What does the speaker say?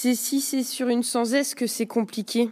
C'est si c'est sur une sans S que c'est compliqué.